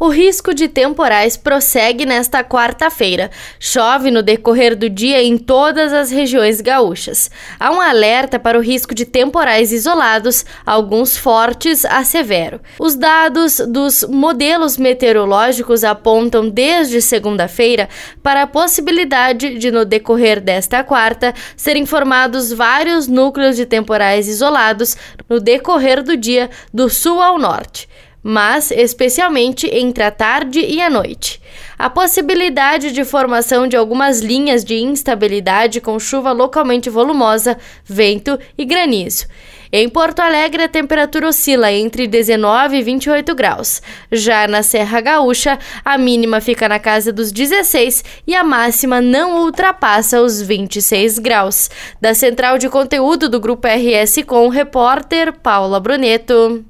O risco de temporais prossegue nesta quarta-feira. Chove no decorrer do dia em todas as regiões gaúchas. Há um alerta para o risco de temporais isolados, alguns fortes a severo. Os dados dos modelos meteorológicos apontam desde segunda-feira para a possibilidade de, no decorrer desta quarta, serem formados vários núcleos de temporais isolados no decorrer do dia do sul ao norte mas especialmente entre a tarde e a noite. A possibilidade de formação de algumas linhas de instabilidade com chuva localmente volumosa, vento e granizo. Em Porto Alegre, a temperatura oscila entre 19 e 28 graus. Já na Serra Gaúcha, a mínima fica na casa dos 16 e a máxima não ultrapassa os 26 graus. Da central de conteúdo do Grupo RS com o repórter Paula Bruneto.